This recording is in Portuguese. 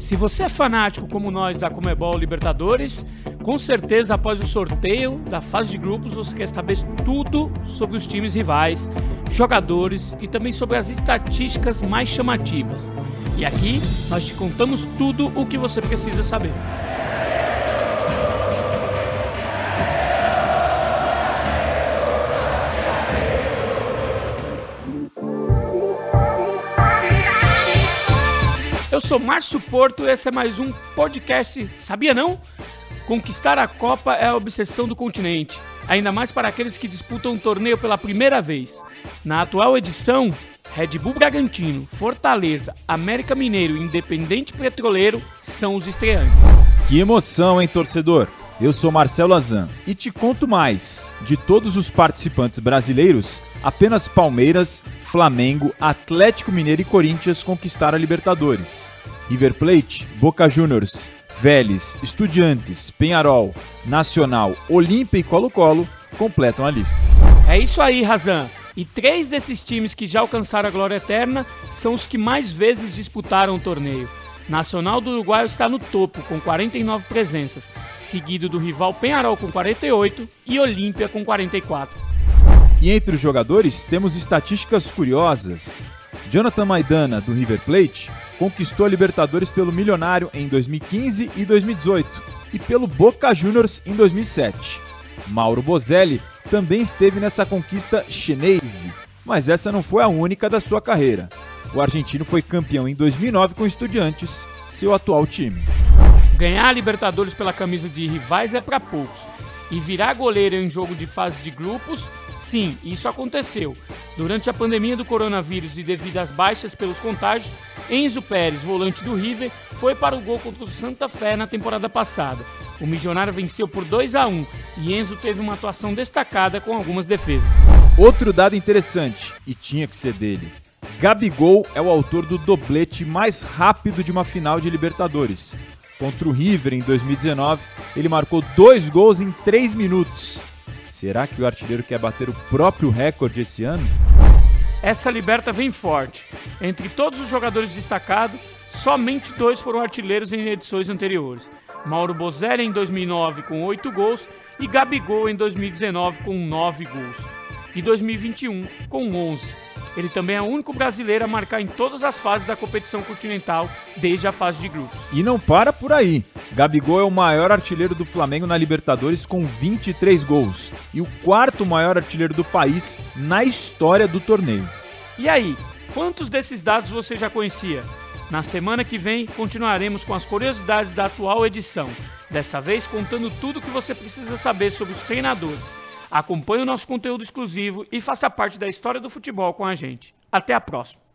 Se você é fanático como nós da Comebol Libertadores, com certeza após o sorteio da fase de grupos você quer saber tudo sobre os times rivais, jogadores e também sobre as estatísticas mais chamativas. E aqui nós te contamos tudo o que você precisa saber. Eu sou Márcio Porto esse é mais um podcast. Sabia não? Conquistar a Copa é a obsessão do continente, ainda mais para aqueles que disputam o um torneio pela primeira vez. Na atual edição, Red Bull Bragantino, Fortaleza, América Mineiro e Independente Petroleiro são os estreantes. Que emoção, hein, torcedor? Eu sou Marcelo Azan e te conto mais. De todos os participantes brasileiros, apenas Palmeiras, Flamengo, Atlético Mineiro e Corinthians conquistaram a Libertadores. River Plate, Boca Juniors, Vélez, Estudiantes, Penharol, Nacional, Olímpia e Colo-Colo completam a lista. É isso aí, Razan. E três desses times que já alcançaram a glória eterna são os que mais vezes disputaram o torneio. Nacional do Uruguai está no topo, com 49 presenças, seguido do rival Penharol com 48 e Olímpia com 44. E entre os jogadores temos estatísticas curiosas. Jonathan Maidana, do River Plate, conquistou a Libertadores pelo Milionário em 2015 e 2018 e pelo Boca Juniors em 2007. Mauro Bozelli também esteve nessa conquista chinese, mas essa não foi a única da sua carreira. O argentino foi campeão em 2009 com Estudiantes, seu atual time. Ganhar a Libertadores pela camisa de rivais é para poucos. E virar goleiro em jogo de fase de grupos Sim, isso aconteceu. Durante a pandemia do coronavírus e devido às baixas pelos contágios, Enzo Pérez, volante do River, foi para o gol contra o Santa Fé na temporada passada. O Milionário venceu por 2 a 1 e Enzo teve uma atuação destacada com algumas defesas. Outro dado interessante, e tinha que ser dele. Gabigol é o autor do doblete mais rápido de uma final de Libertadores. Contra o River em 2019, ele marcou dois gols em três minutos. Será que o artilheiro quer bater o próprio recorde esse ano? Essa liberta vem forte. Entre todos os jogadores destacados, somente dois foram artilheiros em edições anteriores. Mauro Bozelli em 2009 com 8 gols e Gabigol em 2019 com 9 gols. E 2021 com 11. Ele também é o único brasileiro a marcar em todas as fases da competição continental desde a fase de grupos. E não para por aí. Gabigol é o maior artilheiro do Flamengo na Libertadores com 23 gols e o quarto maior artilheiro do país na história do torneio. E aí, quantos desses dados você já conhecia? Na semana que vem continuaremos com as curiosidades da atual edição, dessa vez contando tudo o que você precisa saber sobre os treinadores Acompanhe o nosso conteúdo exclusivo e faça parte da história do futebol com a gente. Até a próxima!